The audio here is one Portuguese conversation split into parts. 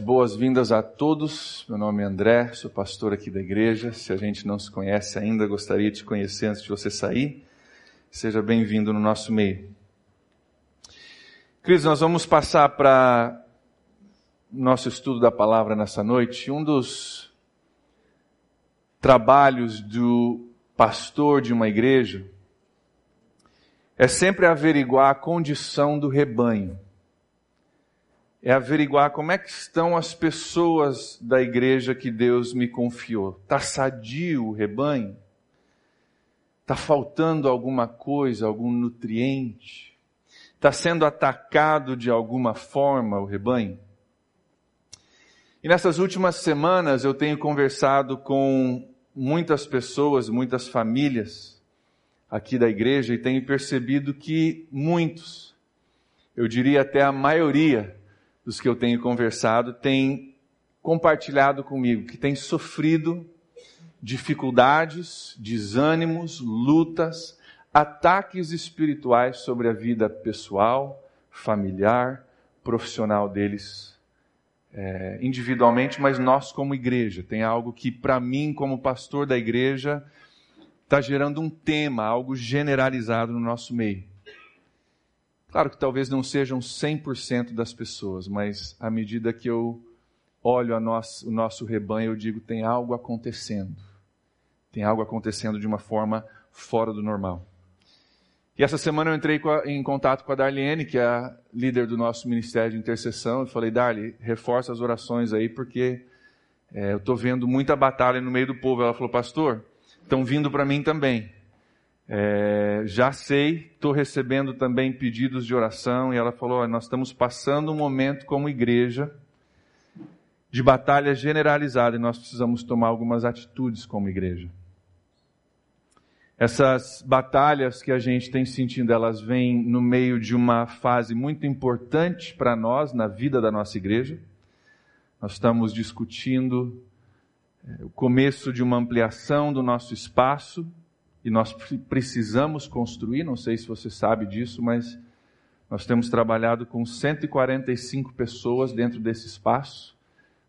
Boas-vindas a todos. Meu nome é André, sou pastor aqui da igreja. Se a gente não se conhece ainda, gostaria de te conhecer antes de você sair. Seja bem-vindo no nosso meio. Queridos, nós vamos passar para nosso estudo da palavra nessa noite. Um dos trabalhos do pastor de uma igreja é sempre averiguar a condição do rebanho é averiguar como é que estão as pessoas da igreja que Deus me confiou. Está sadio o rebanho? Está faltando alguma coisa, algum nutriente? Está sendo atacado de alguma forma o rebanho? E nessas últimas semanas eu tenho conversado com muitas pessoas, muitas famílias aqui da igreja e tenho percebido que muitos, eu diria até a maioria, dos que eu tenho conversado têm compartilhado comigo que têm sofrido dificuldades, desânimos, lutas, ataques espirituais sobre a vida pessoal, familiar, profissional deles, é, individualmente, mas nós como igreja. Tem algo que, para mim, como pastor da igreja, está gerando um tema, algo generalizado no nosso meio. Claro que talvez não sejam 100% das pessoas, mas à medida que eu olho nosso, o nosso rebanho, eu digo: tem algo acontecendo. Tem algo acontecendo de uma forma fora do normal. E essa semana eu entrei em contato com a Darlene, que é a líder do nosso ministério de intercessão, e falei: Darlene, reforça as orações aí, porque é, eu estou vendo muita batalha no meio do povo. Ela falou: Pastor, estão vindo para mim também. É, já sei, estou recebendo também pedidos de oração, e ela falou: nós estamos passando um momento como igreja de batalha generalizada e nós precisamos tomar algumas atitudes como igreja. Essas batalhas que a gente tem sentindo, elas vêm no meio de uma fase muito importante para nós na vida da nossa igreja. Nós estamos discutindo é, o começo de uma ampliação do nosso espaço e nós precisamos construir, não sei se você sabe disso, mas nós temos trabalhado com 145 pessoas dentro desse espaço.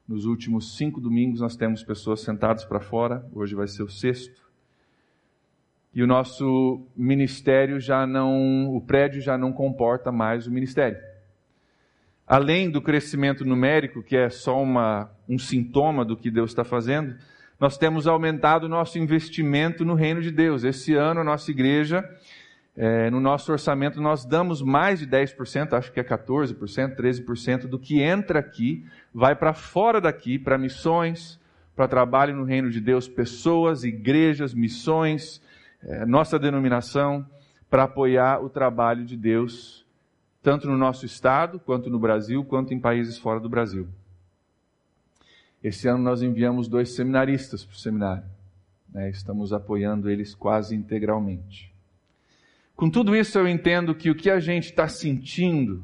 Nos últimos cinco domingos nós temos pessoas sentadas para fora, hoje vai ser o sexto. E o nosso ministério já não, o prédio já não comporta mais o ministério. Além do crescimento numérico, que é só uma, um sintoma do que Deus está fazendo, nós temos aumentado o nosso investimento no reino de Deus. Esse ano, a nossa igreja, é, no nosso orçamento, nós damos mais de 10%, acho que é 14%, 13% do que entra aqui, vai para fora daqui, para missões, para trabalho no reino de Deus, pessoas, igrejas, missões, é, nossa denominação, para apoiar o trabalho de Deus, tanto no nosso estado, quanto no Brasil, quanto em países fora do Brasil. Esse ano nós enviamos dois seminaristas para o seminário. Né? Estamos apoiando eles quase integralmente. Com tudo isso, eu entendo que o que a gente está sentindo,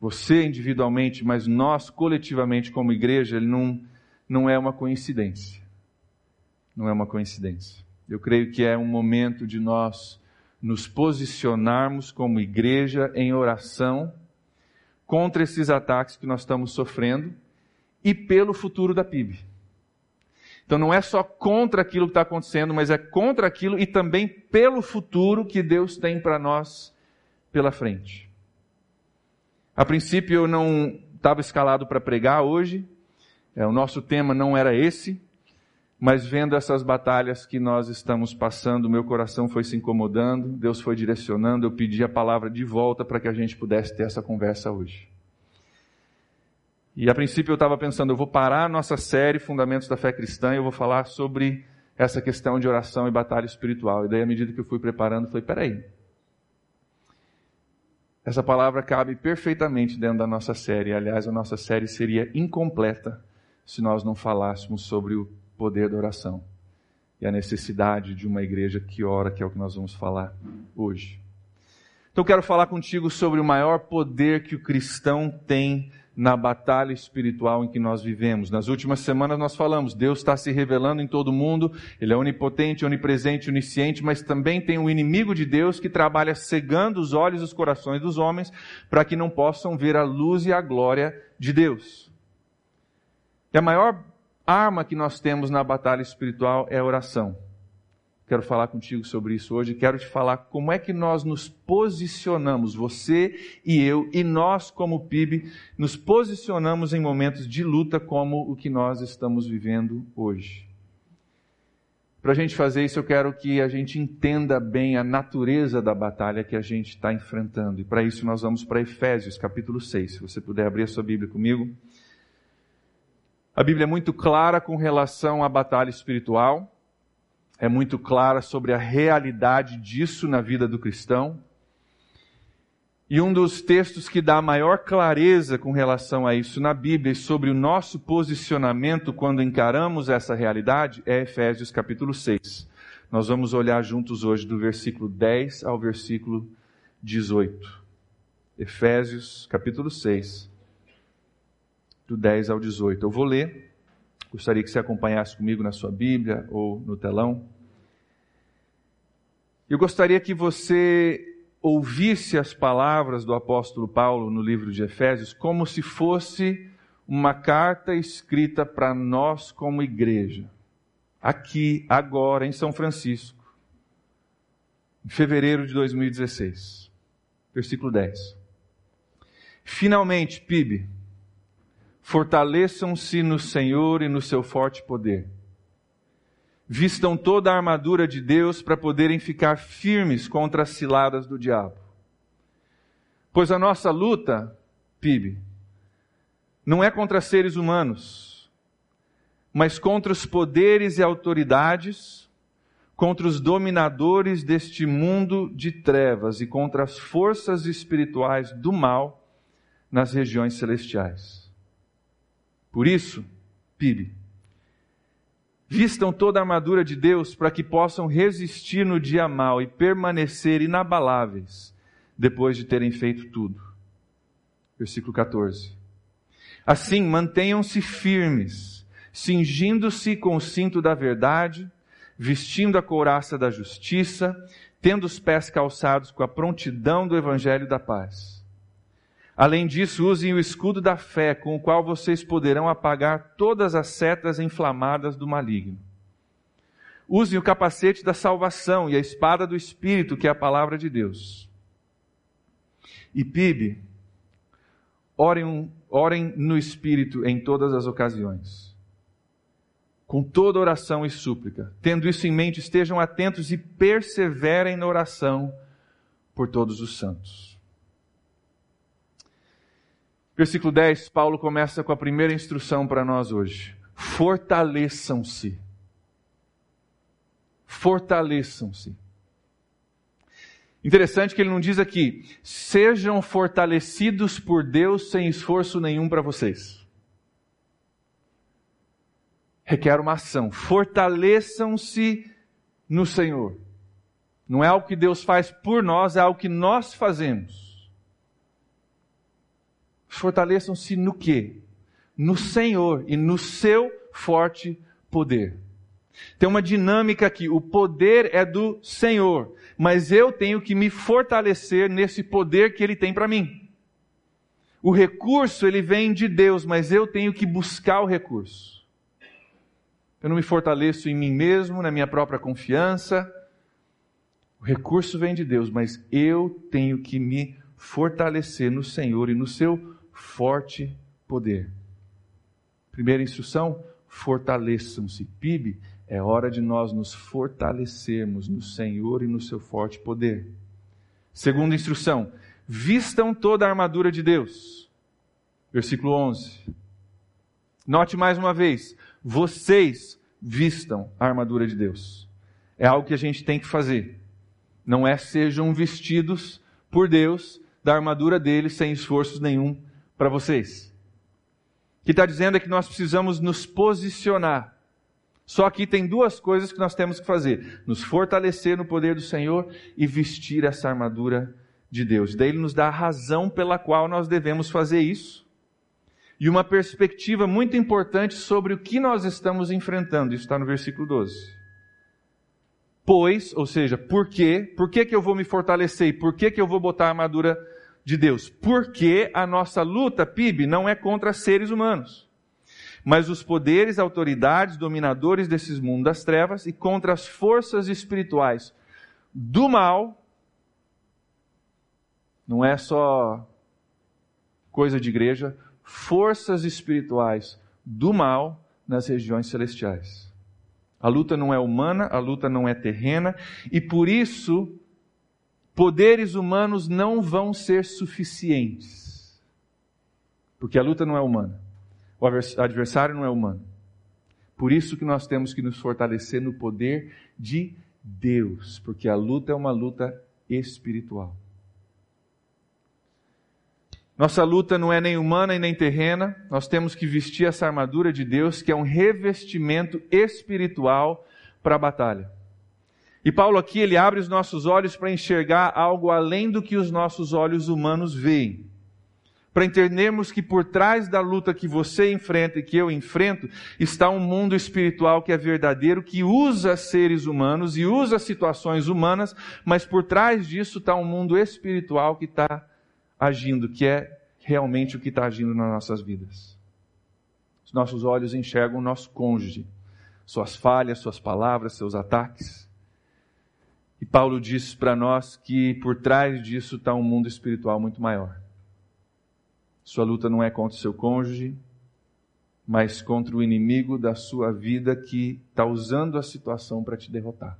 você individualmente, mas nós coletivamente como igreja, ele não, não é uma coincidência. Não é uma coincidência. Eu creio que é um momento de nós nos posicionarmos como igreja em oração contra esses ataques que nós estamos sofrendo e pelo futuro da PIB. Então não é só contra aquilo que está acontecendo, mas é contra aquilo e também pelo futuro que Deus tem para nós pela frente. A princípio eu não estava escalado para pregar hoje, é, o nosso tema não era esse, mas vendo essas batalhas que nós estamos passando, meu coração foi se incomodando, Deus foi direcionando, eu pedi a palavra de volta para que a gente pudesse ter essa conversa hoje. E a princípio eu estava pensando, eu vou parar a nossa série Fundamentos da Fé Cristã e eu vou falar sobre essa questão de oração e batalha espiritual. E daí, à medida que eu fui preparando, eu falei, peraí. Essa palavra cabe perfeitamente dentro da nossa série. Aliás, a nossa série seria incompleta se nós não falássemos sobre o poder da oração e a necessidade de uma igreja que ora, que é o que nós vamos falar hoje. Então, eu quero falar contigo sobre o maior poder que o cristão tem na batalha espiritual em que nós vivemos. Nas últimas semanas nós falamos, Deus está se revelando em todo mundo, Ele é onipotente, onipresente, onisciente, mas também tem um inimigo de Deus que trabalha cegando os olhos e os corações dos homens para que não possam ver a luz e a glória de Deus. E a maior arma que nós temos na batalha espiritual é a oração. Quero falar contigo sobre isso hoje. Quero te falar como é que nós nos posicionamos, você e eu, e nós, como PIB, nos posicionamos em momentos de luta como o que nós estamos vivendo hoje. Para a gente fazer isso, eu quero que a gente entenda bem a natureza da batalha que a gente está enfrentando. E para isso, nós vamos para Efésios, capítulo 6. Se você puder abrir a sua Bíblia comigo. A Bíblia é muito clara com relação à batalha espiritual é muito clara sobre a realidade disso na vida do cristão. E um dos textos que dá maior clareza com relação a isso na Bíblia e sobre o nosso posicionamento quando encaramos essa realidade é Efésios capítulo 6. Nós vamos olhar juntos hoje do versículo 10 ao versículo 18. Efésios capítulo 6, do 10 ao 18. Eu vou ler Gostaria que você acompanhasse comigo na sua Bíblia ou no telão. Eu gostaria que você ouvisse as palavras do apóstolo Paulo no livro de Efésios como se fosse uma carta escrita para nós como igreja, aqui, agora, em São Francisco, em fevereiro de 2016. Versículo 10. Finalmente, PIB, Fortaleçam-se no Senhor e no seu forte poder. Vistam toda a armadura de Deus para poderem ficar firmes contra as ciladas do diabo. Pois a nossa luta, PIB, não é contra seres humanos, mas contra os poderes e autoridades, contra os dominadores deste mundo de trevas e contra as forças espirituais do mal nas regiões celestiais. Por isso, PIB, vistam toda a armadura de Deus para que possam resistir no dia mal e permanecer inabaláveis depois de terem feito tudo. Versículo 14. Assim, mantenham-se firmes, cingindo-se com o cinto da verdade, vestindo a couraça da justiça, tendo os pés calçados com a prontidão do evangelho da paz Além disso, usem o escudo da fé, com o qual vocês poderão apagar todas as setas inflamadas do maligno. Usem o capacete da salvação e a espada do Espírito, que é a palavra de Deus. E PIB, orem, orem no Espírito em todas as ocasiões. Com toda oração e súplica. Tendo isso em mente, estejam atentos e perseverem na oração por todos os santos. Versículo 10, Paulo começa com a primeira instrução para nós hoje. Fortaleçam-se. Fortaleçam-se. Interessante que ele não diz aqui, sejam fortalecidos por Deus sem esforço nenhum para vocês. Requer uma ação. Fortaleçam-se no Senhor. Não é algo que Deus faz por nós, é algo que nós fazemos. Fortaleçam-se no quê? No Senhor e no seu forte poder. Tem uma dinâmica aqui. O poder é do Senhor, mas eu tenho que me fortalecer nesse poder que Ele tem para mim. O recurso ele vem de Deus, mas eu tenho que buscar o recurso. Eu não me fortaleço em mim mesmo, na minha própria confiança. O recurso vem de Deus, mas eu tenho que me fortalecer no Senhor e no seu forte poder. Primeira instrução: fortaleçam-se. PIB, é hora de nós nos fortalecermos no Senhor e no seu forte poder. Segunda instrução: vistam toda a armadura de Deus. Versículo 11. Note mais uma vez: vocês vistam a armadura de Deus. É algo que a gente tem que fazer. Não é sejam vestidos por Deus da armadura dele sem esforços nenhum para vocês. O que está dizendo é que nós precisamos nos posicionar. Só que tem duas coisas que nós temos que fazer: nos fortalecer no poder do Senhor e vestir essa armadura de Deus. Daí ele nos dá a razão pela qual nós devemos fazer isso e uma perspectiva muito importante sobre o que nós estamos enfrentando. Isso está no versículo 12. Pois, ou seja, por quê? Por que, que eu vou me fortalecer? E por que, que eu vou botar a armadura de Deus, porque a nossa luta, PIB, não é contra seres humanos, mas os poderes, autoridades, dominadores desses mundos das trevas e contra as forças espirituais do mal. Não é só coisa de igreja, forças espirituais do mal nas regiões celestiais. A luta não é humana, a luta não é terrena, e por isso poderes humanos não vão ser suficientes. Porque a luta não é humana. O adversário não é humano. Por isso que nós temos que nos fortalecer no poder de Deus, porque a luta é uma luta espiritual. Nossa luta não é nem humana e nem terrena, nós temos que vestir essa armadura de Deus, que é um revestimento espiritual para a batalha. E Paulo aqui ele abre os nossos olhos para enxergar algo além do que os nossos olhos humanos veem. Para entendermos que por trás da luta que você enfrenta e que eu enfrento, está um mundo espiritual que é verdadeiro, que usa seres humanos e usa situações humanas, mas por trás disso está um mundo espiritual que está agindo, que é realmente o que está agindo nas nossas vidas. Os nossos olhos enxergam o nosso cônjuge, suas falhas, suas palavras, seus ataques. E Paulo diz para nós que por trás disso está um mundo espiritual muito maior. Sua luta não é contra o seu cônjuge, mas contra o inimigo da sua vida que está usando a situação para te derrotar.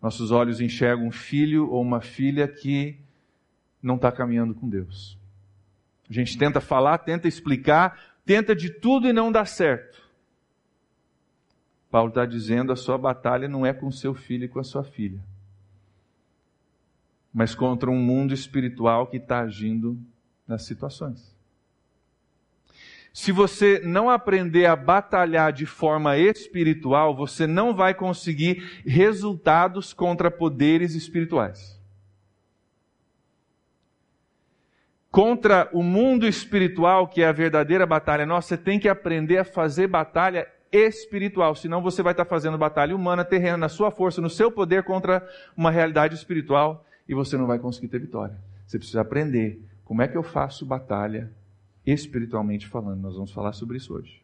Nossos olhos enxergam um filho ou uma filha que não está caminhando com Deus. A gente tenta falar, tenta explicar, tenta de tudo e não dá certo. Paulo está dizendo: a sua batalha não é com seu filho e com a sua filha, mas contra um mundo espiritual que está agindo nas situações. Se você não aprender a batalhar de forma espiritual, você não vai conseguir resultados contra poderes espirituais. Contra o mundo espiritual, que é a verdadeira batalha nossa, você tem que aprender a fazer batalha espiritual, senão você vai estar fazendo batalha humana, terrena, na sua força, no seu poder contra uma realidade espiritual e você não vai conseguir ter vitória. Você precisa aprender como é que eu faço batalha espiritualmente falando. Nós vamos falar sobre isso hoje.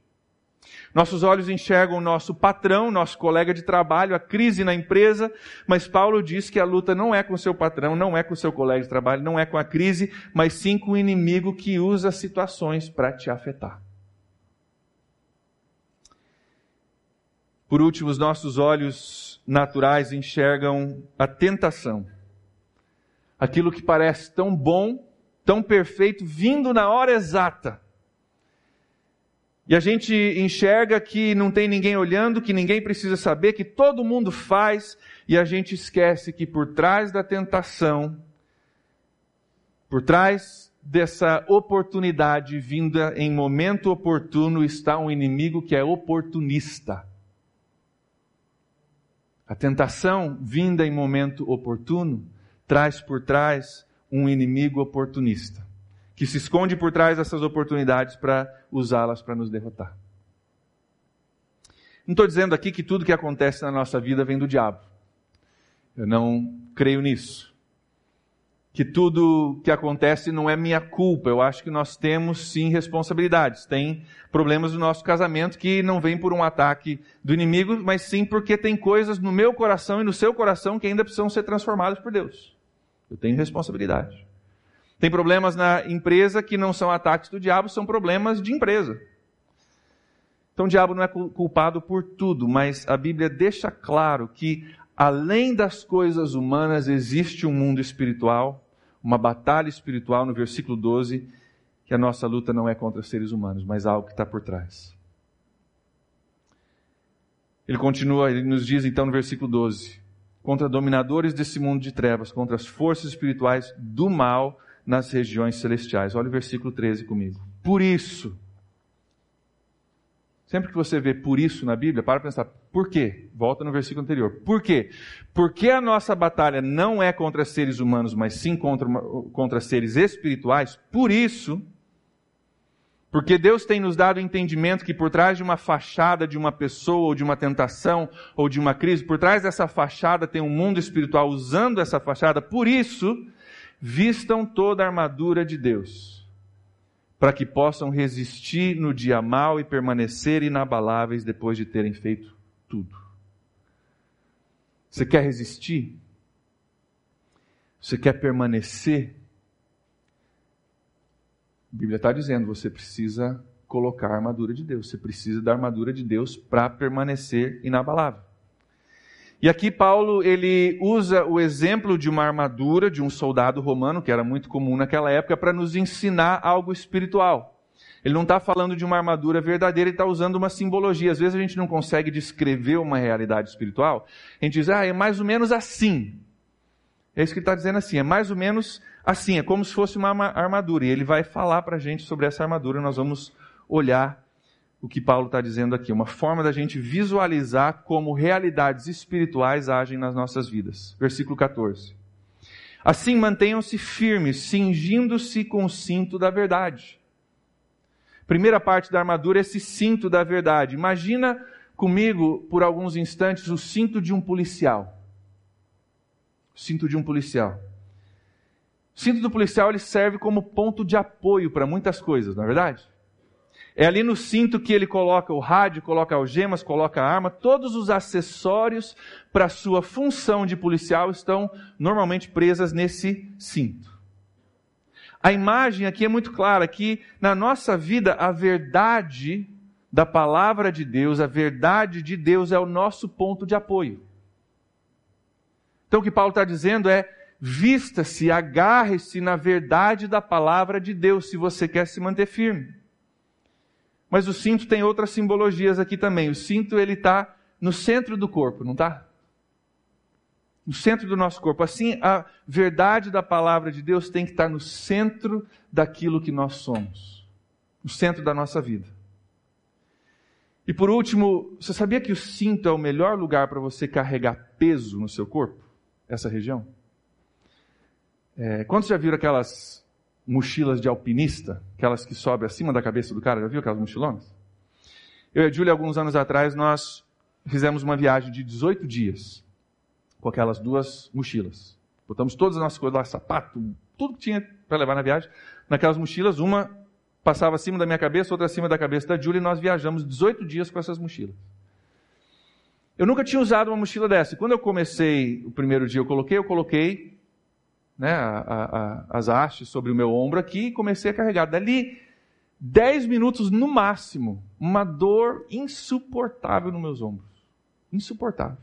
Nossos olhos enxergam o nosso patrão, nosso colega de trabalho, a crise na empresa, mas Paulo diz que a luta não é com o seu patrão, não é com o seu colega de trabalho, não é com a crise, mas sim com o inimigo que usa situações para te afetar. Por último, os nossos olhos naturais enxergam a tentação. Aquilo que parece tão bom, tão perfeito, vindo na hora exata. E a gente enxerga que não tem ninguém olhando, que ninguém precisa saber, que todo mundo faz, e a gente esquece que por trás da tentação, por trás dessa oportunidade vinda em momento oportuno, está um inimigo que é oportunista. A tentação, vinda em momento oportuno, traz por trás um inimigo oportunista, que se esconde por trás dessas oportunidades para usá-las para nos derrotar. Não estou dizendo aqui que tudo que acontece na nossa vida vem do diabo. Eu não creio nisso que tudo que acontece não é minha culpa. Eu acho que nós temos sim responsabilidades. Tem problemas no nosso casamento que não vêm por um ataque do inimigo, mas sim porque tem coisas no meu coração e no seu coração que ainda precisam ser transformadas por Deus. Eu tenho responsabilidade. Tem problemas na empresa que não são ataques do diabo, são problemas de empresa. Então o diabo não é culpado por tudo, mas a Bíblia deixa claro que além das coisas humanas existe um mundo espiritual uma batalha espiritual no versículo 12, que a nossa luta não é contra seres humanos, mas algo que está por trás. Ele continua, ele nos diz então no versículo 12: contra dominadores desse mundo de trevas, contra as forças espirituais do mal nas regiões celestiais. Olha o versículo 13 comigo. Por isso, Sempre que você vê por isso na Bíblia, para pensar, por quê? Volta no versículo anterior. Por quê? Porque a nossa batalha não é contra seres humanos, mas sim contra, contra seres espirituais. Por isso, porque Deus tem nos dado o entendimento que por trás de uma fachada de uma pessoa, ou de uma tentação, ou de uma crise, por trás dessa fachada tem um mundo espiritual usando essa fachada. Por isso, vistam toda a armadura de Deus para que possam resistir no dia mau e permanecer inabaláveis depois de terem feito tudo. Você quer resistir? Você quer permanecer? A Bíblia está dizendo, você precisa colocar a armadura de Deus, você precisa da armadura de Deus para permanecer inabalável. E aqui Paulo ele usa o exemplo de uma armadura de um soldado romano, que era muito comum naquela época, para nos ensinar algo espiritual. Ele não está falando de uma armadura verdadeira, ele está usando uma simbologia. Às vezes a gente não consegue descrever uma realidade espiritual. A gente diz, ah, é mais ou menos assim. É isso que ele está dizendo assim, é mais ou menos assim, é como se fosse uma armadura. E ele vai falar para a gente sobre essa armadura, nós vamos olhar o que Paulo está dizendo aqui, uma forma da gente visualizar como realidades espirituais agem nas nossas vidas. Versículo 14. Assim mantenham-se firmes, cingindo-se com o cinto da verdade. Primeira parte da armadura é esse cinto da verdade. Imagina comigo, por alguns instantes, o cinto de um policial. O cinto de um policial. O cinto do policial ele serve como ponto de apoio para muitas coisas, não é verdade? É ali no cinto que ele coloca o rádio, coloca algemas, coloca a arma, todos os acessórios para sua função de policial estão normalmente presas nesse cinto. A imagem aqui é muito clara que na nossa vida a verdade da palavra de Deus, a verdade de Deus é o nosso ponto de apoio. Então o que Paulo está dizendo é: vista-se, agarre-se na verdade da palavra de Deus, se você quer se manter firme. Mas o cinto tem outras simbologias aqui também. O cinto ele está no centro do corpo, não está? No centro do nosso corpo. Assim, a verdade da palavra de Deus tem que estar no centro daquilo que nós somos, no centro da nossa vida. E por último, você sabia que o cinto é o melhor lugar para você carregar peso no seu corpo? Essa região? É, quantos já viram aquelas mochilas de alpinista, aquelas que sobem acima da cabeça do cara, já viu aquelas mochilonas? Eu e a Júlia, alguns anos atrás, nós fizemos uma viagem de 18 dias com aquelas duas mochilas. Botamos todas as nossas coisas lá, sapato, tudo que tinha para levar na viagem, naquelas mochilas, uma passava acima da minha cabeça, outra acima da cabeça da Júlia, e nós viajamos 18 dias com essas mochilas. Eu nunca tinha usado uma mochila dessa. Quando eu comecei, o primeiro dia eu coloquei, eu coloquei né, a, a, as hastes sobre o meu ombro aqui e comecei a carregar. Dali, 10 minutos no máximo, uma dor insuportável nos meus ombros. Insuportável.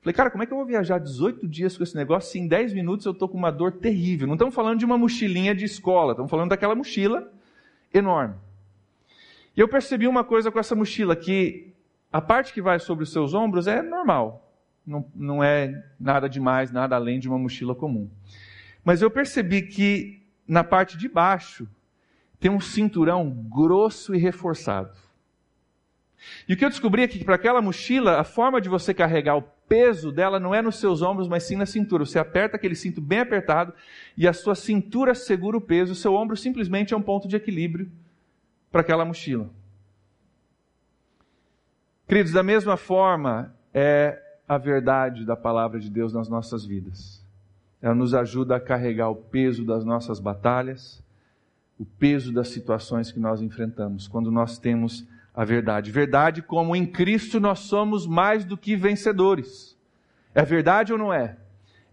Falei, cara, como é que eu vou viajar 18 dias com esse negócio se em 10 minutos eu estou com uma dor terrível? Não estamos falando de uma mochilinha de escola, estamos falando daquela mochila enorme. E eu percebi uma coisa com essa mochila, que a parte que vai sobre os seus ombros é normal. Não, não é nada demais, nada além de uma mochila comum. Mas eu percebi que na parte de baixo tem um cinturão grosso e reforçado. E o que eu descobri é que para aquela mochila, a forma de você carregar o peso dela não é nos seus ombros, mas sim na cintura. Você aperta aquele cinto bem apertado e a sua cintura segura o peso, o seu ombro simplesmente é um ponto de equilíbrio para aquela mochila. Queridos, da mesma forma é a verdade da palavra de Deus nas nossas vidas. Ela nos ajuda a carregar o peso das nossas batalhas, o peso das situações que nós enfrentamos, quando nós temos a verdade. Verdade como em Cristo nós somos mais do que vencedores. É verdade ou não é?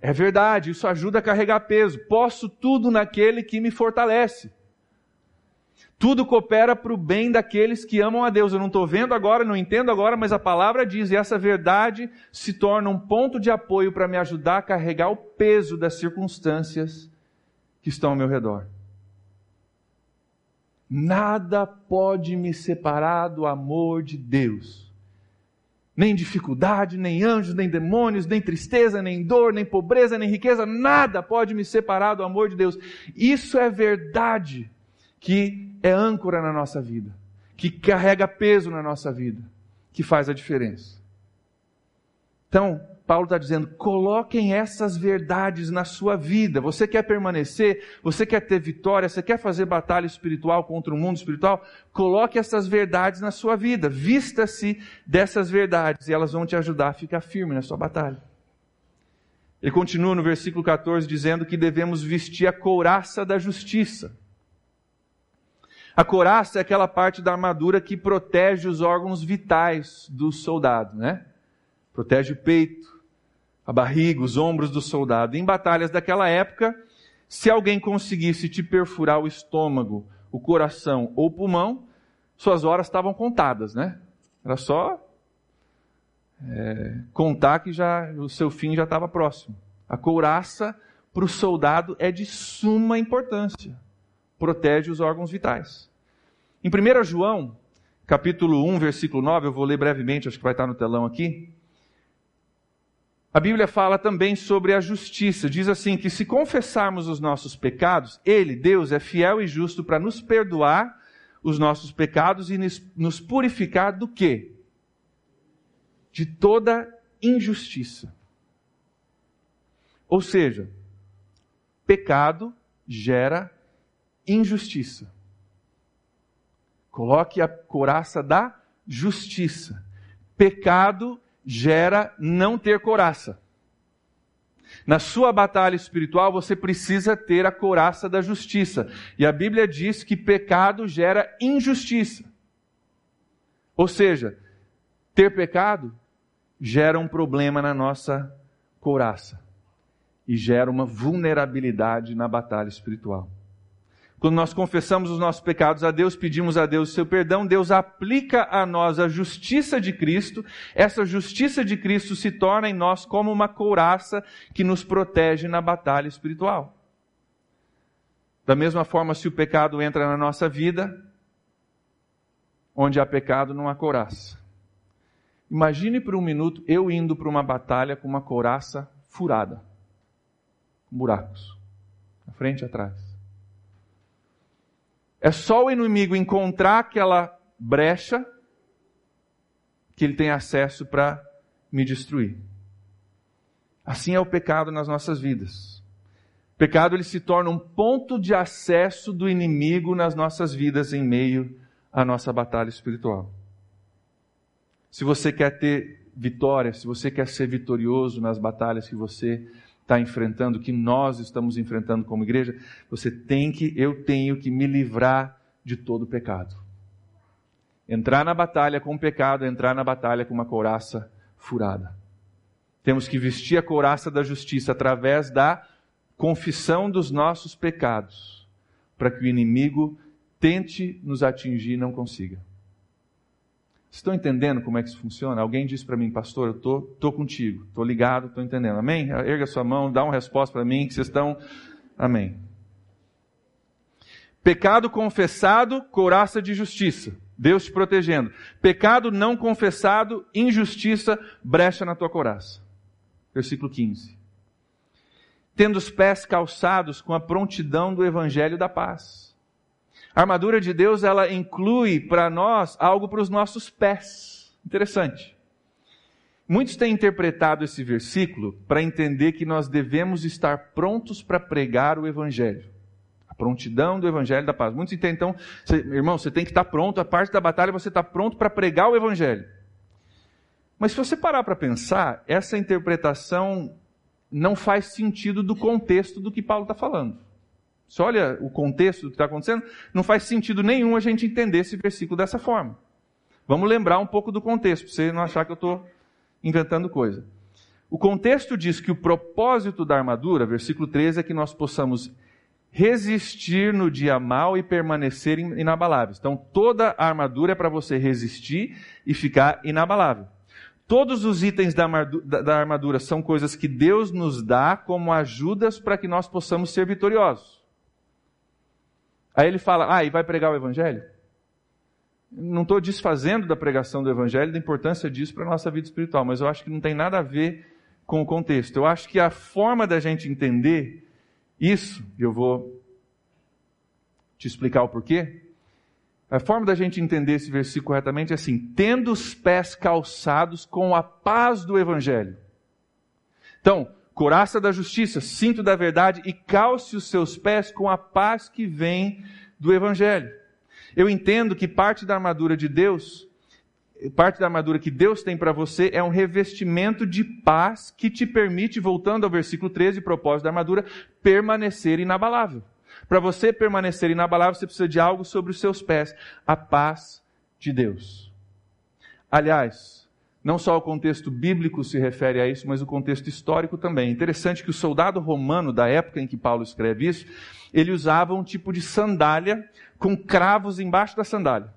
É verdade, isso ajuda a carregar peso. Posso tudo naquele que me fortalece. Tudo coopera para o bem daqueles que amam a Deus. Eu não estou vendo agora, não entendo agora, mas a palavra diz, e essa verdade se torna um ponto de apoio para me ajudar a carregar o peso das circunstâncias que estão ao meu redor. Nada pode me separar do amor de Deus. Nem dificuldade, nem anjos, nem demônios, nem tristeza, nem dor, nem pobreza, nem riqueza, nada pode me separar do amor de Deus. Isso é verdade que é âncora na nossa vida, que carrega peso na nossa vida, que faz a diferença. Então, Paulo está dizendo: coloquem essas verdades na sua vida. Você quer permanecer, você quer ter vitória, você quer fazer batalha espiritual contra o mundo espiritual? Coloque essas verdades na sua vida. Vista-se dessas verdades e elas vão te ajudar a ficar firme na sua batalha. Ele continua no versículo 14 dizendo que devemos vestir a couraça da justiça. A couraça é aquela parte da armadura que protege os órgãos vitais do soldado, né? Protege o peito, a barriga, os ombros do soldado. Em batalhas daquela época, se alguém conseguisse te perfurar o estômago, o coração ou o pulmão, suas horas estavam contadas, né? Era só é, contar que já o seu fim já estava próximo. A couraça para o soldado é de suma importância. Protege os órgãos vitais. Em 1 João, capítulo 1, versículo 9, eu vou ler brevemente, acho que vai estar no telão aqui. A Bíblia fala também sobre a justiça. Diz assim: que se confessarmos os nossos pecados, Ele, Deus, é fiel e justo para nos perdoar os nossos pecados e nos purificar do quê? De toda injustiça. Ou seja, pecado gera injustiça. Coloque a coraça da justiça. Pecado gera não ter coraça. Na sua batalha espiritual, você precisa ter a coraça da justiça. E a Bíblia diz que pecado gera injustiça. Ou seja, ter pecado gera um problema na nossa coraça e gera uma vulnerabilidade na batalha espiritual. Quando nós confessamos os nossos pecados a Deus, pedimos a Deus o seu perdão, Deus aplica a nós a justiça de Cristo. Essa justiça de Cristo se torna em nós como uma couraça que nos protege na batalha espiritual. Da mesma forma, se o pecado entra na nossa vida, onde há pecado não há couraça. Imagine por um minuto eu indo para uma batalha com uma couraça furada, com buracos, na frente e atrás. É só o inimigo encontrar aquela brecha que ele tem acesso para me destruir. Assim é o pecado nas nossas vidas. O pecado ele se torna um ponto de acesso do inimigo nas nossas vidas em meio à nossa batalha espiritual. Se você quer ter vitória, se você quer ser vitorioso nas batalhas que você está enfrentando, que nós estamos enfrentando como igreja, você tem que, eu tenho que me livrar de todo pecado. Entrar na batalha com o pecado, entrar na batalha com uma couraça furada. Temos que vestir a couraça da justiça através da confissão dos nossos pecados, para que o inimigo tente nos atingir e não consiga. Estão entendendo como é que isso funciona? Alguém disse para mim, pastor, eu tô, tô contigo, tô ligado, tô entendendo. Amém? Erga sua mão, dá uma resposta para mim que vocês estão. Amém. Pecado confessado, couraça de justiça. Deus te protegendo. Pecado não confessado, injustiça, brecha na tua couraça. Versículo 15. Tendo os pés calçados com a prontidão do evangelho da paz a armadura de Deus, ela inclui para nós algo para os nossos pés. Interessante. Muitos têm interpretado esse versículo para entender que nós devemos estar prontos para pregar o Evangelho. A prontidão do Evangelho da paz. Muitos entendem, então, você, irmão, você tem que estar pronto, a parte da batalha você está pronto para pregar o Evangelho. Mas se você parar para pensar, essa interpretação não faz sentido do contexto do que Paulo está falando. Se olha o contexto do que está acontecendo, não faz sentido nenhum a gente entender esse versículo dessa forma. Vamos lembrar um pouco do contexto, para você não achar que eu estou inventando coisa. O contexto diz que o propósito da armadura, versículo 13, é que nós possamos resistir no dia mal e permanecer inabaláveis. Então, toda a armadura é para você resistir e ficar inabalável. Todos os itens da armadura são coisas que Deus nos dá como ajudas para que nós possamos ser vitoriosos. Aí ele fala, ah, e vai pregar o Evangelho? Não estou desfazendo da pregação do Evangelho, da importância disso para a nossa vida espiritual, mas eu acho que não tem nada a ver com o contexto. Eu acho que a forma da gente entender isso, eu vou te explicar o porquê. A forma da gente entender esse versículo corretamente é assim: tendo os pés calçados com a paz do Evangelho. Então, coraça da justiça, cinto da verdade e calce os seus pés com a paz que vem do Evangelho. Eu entendo que parte da armadura de Deus, parte da armadura que Deus tem para você é um revestimento de paz que te permite, voltando ao versículo 13, propósito da armadura, permanecer inabalável. Para você permanecer inabalável, você precisa de algo sobre os seus pés: a paz de Deus. Aliás, não só o contexto bíblico se refere a isso, mas o contexto histórico também. Interessante que o soldado romano da época em que Paulo escreve isso, ele usava um tipo de sandália com cravos embaixo da sandália.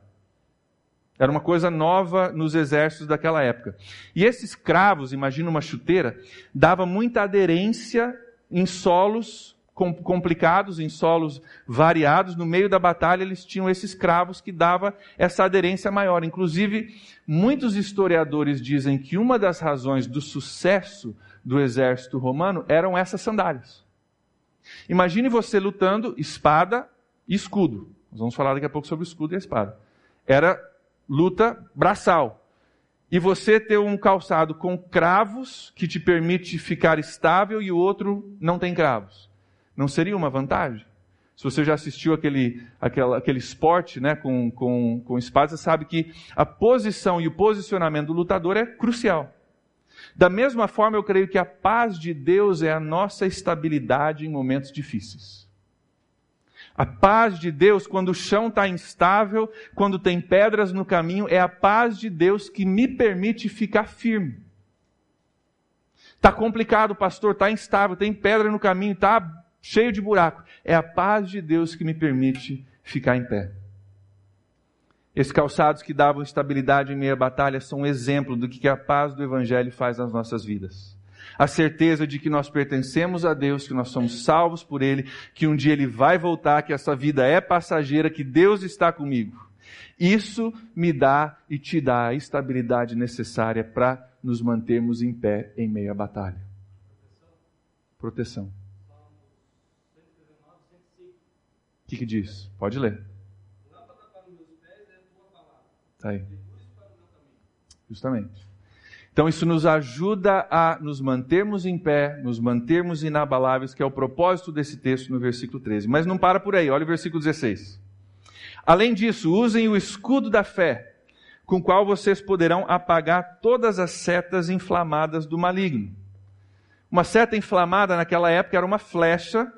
Era uma coisa nova nos exércitos daquela época. E esses cravos, imagina uma chuteira, dava muita aderência em solos complicados, em solos variados. No meio da batalha, eles tinham esses cravos que dava essa aderência maior. Inclusive, muitos historiadores dizem que uma das razões do sucesso do exército romano eram essas sandálias. Imagine você lutando espada e escudo. Nós vamos falar daqui a pouco sobre o escudo e a espada. Era luta braçal. E você ter um calçado com cravos que te permite ficar estável e o outro não tem cravos. Não seria uma vantagem? Se você já assistiu aquele, aquele, esporte né, com, com, com espadas, sabe que a posição e o posicionamento do lutador é crucial. Da mesma forma, eu creio que a paz de Deus é a nossa estabilidade em momentos difíceis. A paz de Deus, quando o chão está instável, quando tem pedras no caminho, é a paz de Deus que me permite ficar firme. Está complicado, pastor, está instável, tem pedra no caminho, está cheio de buraco. É a paz de Deus que me permite ficar em pé. Esses calçados que davam estabilidade em meia batalha são um exemplo do que a paz do Evangelho faz nas nossas vidas a certeza de que nós pertencemos a Deus, que nós somos salvos por Ele, que um dia Ele vai voltar, que essa vida é passageira, que Deus está comigo. Isso me dá e te dá a estabilidade necessária para nos mantermos em pé em meio à batalha. Proteção. O que, que diz? Pode ler. Está aí. Justamente. Então isso nos ajuda a nos mantermos em pé, nos mantermos inabaláveis, que é o propósito desse texto no versículo 13. Mas não para por aí, olha o versículo 16. Além disso, usem o escudo da fé, com o qual vocês poderão apagar todas as setas inflamadas do maligno. Uma seta inflamada naquela época era uma flecha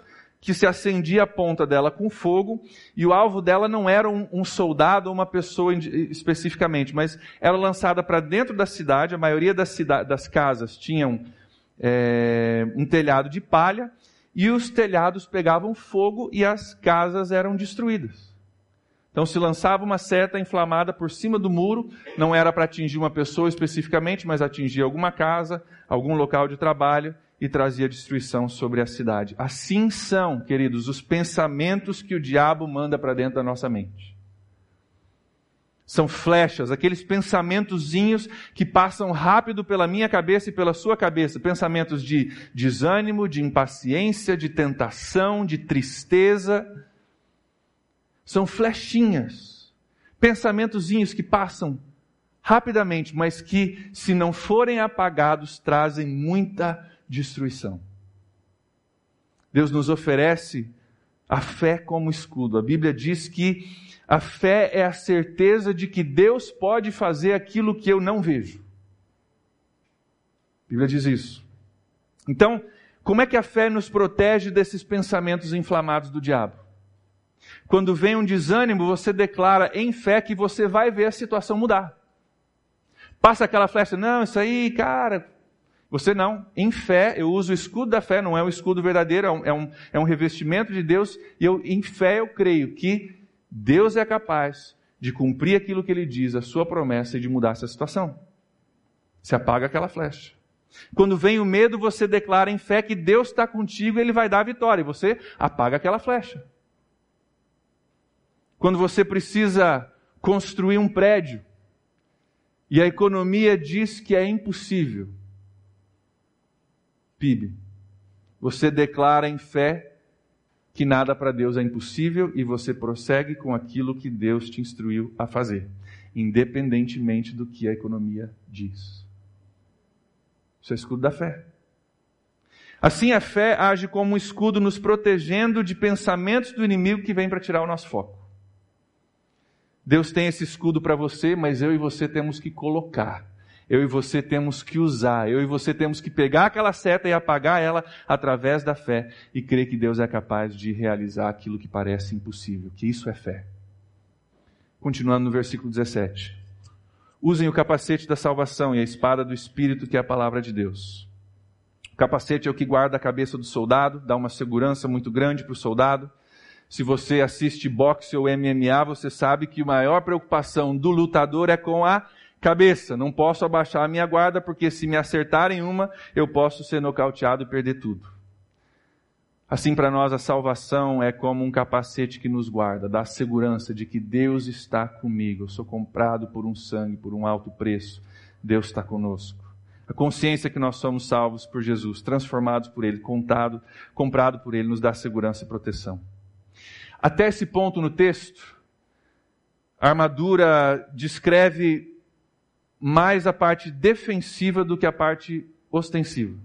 que se acendia a ponta dela com fogo, e o alvo dela não era um, um soldado ou uma pessoa especificamente, mas era lançada para dentro da cidade. A maioria das, das casas tinham é, um telhado de palha, e os telhados pegavam fogo e as casas eram destruídas. Então se lançava uma seta inflamada por cima do muro, não era para atingir uma pessoa especificamente, mas atingir alguma casa, algum local de trabalho, e trazia destruição sobre a cidade. Assim são, queridos, os pensamentos que o diabo manda para dentro da nossa mente. São flechas, aqueles pensamentozinhos que passam rápido pela minha cabeça e pela sua cabeça. Pensamentos de desânimo, de impaciência, de tentação, de tristeza. São flechinhas. Pensamentozinhos que passam rapidamente, mas que, se não forem apagados, trazem muita destruição. Deus nos oferece a fé como escudo. A Bíblia diz que a fé é a certeza de que Deus pode fazer aquilo que eu não vejo. A Bíblia diz isso. Então, como é que a fé nos protege desses pensamentos inflamados do diabo? Quando vem um desânimo, você declara em fé que você vai ver a situação mudar. Passa aquela flecha, não, isso aí, cara, você não. Em fé, eu uso o escudo da fé, não é o escudo verdadeiro, é um, é um, é um revestimento de Deus, e eu, em fé eu creio que Deus é capaz de cumprir aquilo que ele diz, a sua promessa, e de mudar essa situação. Se apaga aquela flecha. Quando vem o medo, você declara em fé que Deus está contigo e ele vai dar a vitória, e você apaga aquela flecha. Quando você precisa construir um prédio, e a economia diz que é impossível, PIB. Você declara em fé que nada para Deus é impossível e você prossegue com aquilo que Deus te instruiu a fazer, independentemente do que a economia diz. Isso é escudo da fé. Assim, a fé age como um escudo nos protegendo de pensamentos do inimigo que vem para tirar o nosso foco. Deus tem esse escudo para você, mas eu e você temos que colocar eu e você temos que usar, eu e você temos que pegar aquela seta e apagar ela através da fé e crer que Deus é capaz de realizar aquilo que parece impossível, que isso é fé. Continuando no versículo 17. Usem o capacete da salvação e a espada do Espírito, que é a palavra de Deus. O capacete é o que guarda a cabeça do soldado, dá uma segurança muito grande para o soldado. Se você assiste boxe ou MMA, você sabe que a maior preocupação do lutador é com a cabeça. Não posso abaixar a minha guarda, porque se me acertarem uma, eu posso ser nocauteado e perder tudo. Assim, para nós, a salvação é como um capacete que nos guarda, dá segurança de que Deus está comigo. Eu sou comprado por um sangue, por um alto preço. Deus está conosco. A consciência que nós somos salvos por Jesus, transformados por Ele, contado, comprado por Ele, nos dá segurança e proteção. Até esse ponto no texto, a armadura descreve mais a parte defensiva do que a parte ostensiva.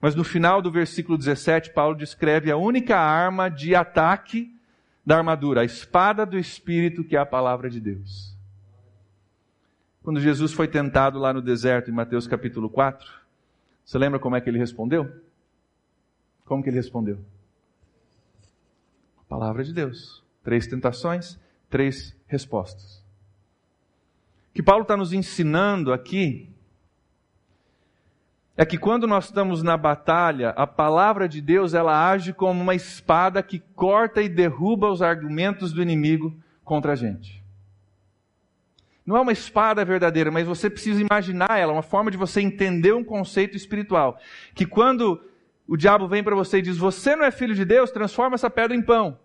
Mas no final do versículo 17, Paulo descreve a única arma de ataque da armadura, a espada do Espírito, que é a palavra de Deus. Quando Jesus foi tentado lá no deserto, em Mateus capítulo 4, você lembra como é que ele respondeu? Como que ele respondeu? A palavra de Deus. Três tentações, três respostas. Que Paulo está nos ensinando aqui é que quando nós estamos na batalha, a palavra de Deus ela age como uma espada que corta e derruba os argumentos do inimigo contra a gente. Não é uma espada verdadeira, mas você precisa imaginar ela, uma forma de você entender um conceito espiritual. Que quando o diabo vem para você e diz: Você não é filho de Deus, transforma essa pedra em pão.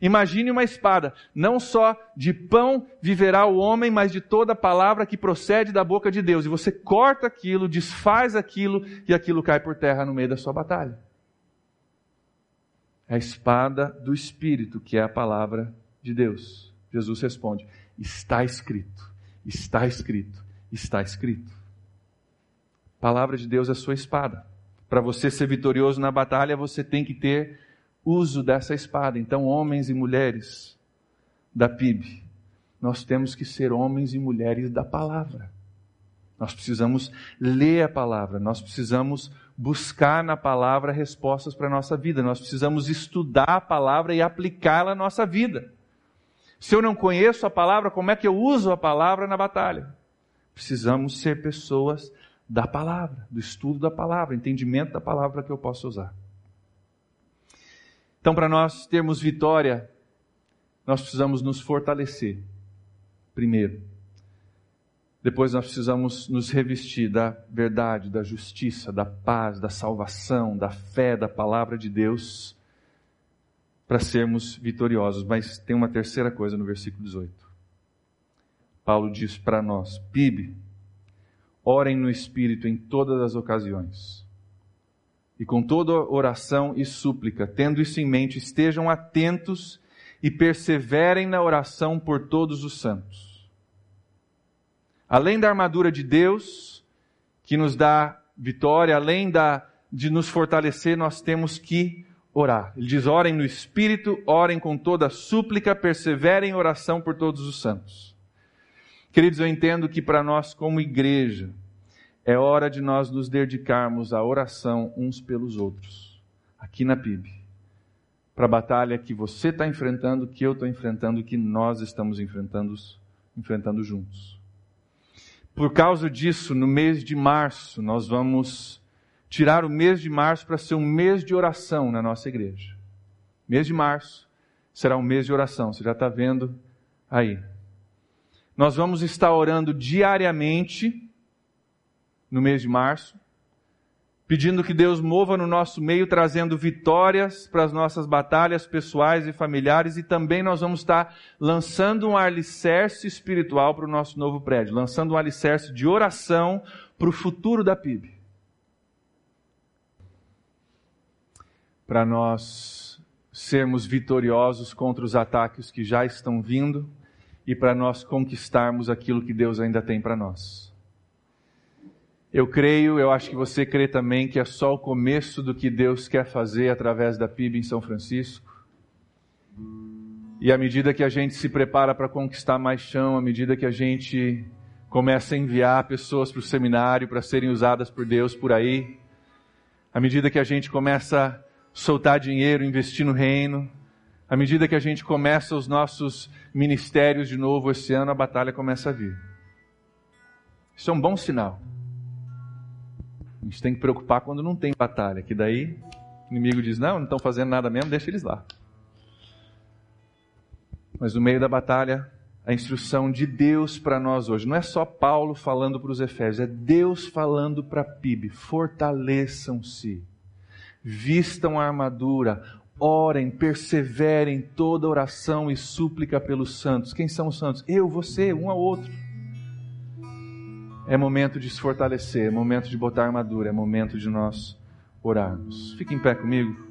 Imagine uma espada, não só de pão viverá o homem, mas de toda palavra que procede da boca de Deus. E você corta aquilo, desfaz aquilo e aquilo cai por terra no meio da sua batalha. É a espada do Espírito, que é a palavra de Deus. Jesus responde: Está escrito, está escrito, está escrito. A palavra de Deus é a sua espada. Para você ser vitorioso na batalha, você tem que ter uso dessa espada. Então, homens e mulheres da PIB, nós temos que ser homens e mulheres da palavra. Nós precisamos ler a palavra, nós precisamos buscar na palavra respostas para a nossa vida, nós precisamos estudar a palavra e aplicá-la à nossa vida. Se eu não conheço a palavra, como é que eu uso a palavra na batalha? Precisamos ser pessoas da palavra, do estudo da palavra, entendimento da palavra que eu posso usar. Então, para nós termos vitória, nós precisamos nos fortalecer, primeiro. Depois nós precisamos nos revestir da verdade, da justiça, da paz, da salvação, da fé, da palavra de Deus, para sermos vitoriosos. Mas tem uma terceira coisa no versículo 18. Paulo diz para nós: PIB, orem no Espírito em todas as ocasiões e com toda oração e súplica, tendo isso em mente, estejam atentos e perseverem na oração por todos os santos. Além da armadura de Deus, que nos dá vitória, além da, de nos fortalecer, nós temos que orar. Ele diz: orem no Espírito, orem com toda súplica, perseverem em oração por todos os santos. Queridos, eu entendo que para nós, como igreja, é hora de nós nos dedicarmos à oração uns pelos outros, aqui na PIB, para a batalha que você está enfrentando, que eu estou enfrentando, que nós estamos enfrentando, enfrentando juntos. Por causa disso, no mês de março, nós vamos tirar o mês de março para ser um mês de oração na nossa igreja. Mês de março será um mês de oração, você já está vendo aí. Nós vamos estar orando diariamente no mês de março, pedindo que Deus mova no nosso meio, trazendo vitórias para as nossas batalhas pessoais e familiares, e também nós vamos estar lançando um alicerce espiritual para o nosso novo prédio, lançando um alicerce de oração para o futuro da PIB. Para nós sermos vitoriosos contra os ataques que já estão vindo e para nós conquistarmos aquilo que Deus ainda tem para nós. Eu creio, eu acho que você crê também que é só o começo do que Deus quer fazer através da PIB em São Francisco. E à medida que a gente se prepara para conquistar mais chão, à medida que a gente começa a enviar pessoas para o seminário para serem usadas por Deus por aí. À medida que a gente começa a soltar dinheiro, investir no reino, à medida que a gente começa os nossos ministérios de novo esse ano, a batalha começa a vir. Isso é um bom sinal. A gente tem que preocupar quando não tem batalha, que daí o inimigo diz: não, não estão fazendo nada mesmo, deixa eles lá. Mas no meio da batalha, a instrução de Deus para nós hoje. Não é só Paulo falando para os Efésios, é Deus falando para PIB. Fortaleçam-se, vistam a armadura, orem, perseverem toda oração e súplica pelos santos. Quem são os santos? Eu, você, um ao outro. É momento de se fortalecer, é momento de botar armadura, é momento de nós orarmos. Fique em pé comigo.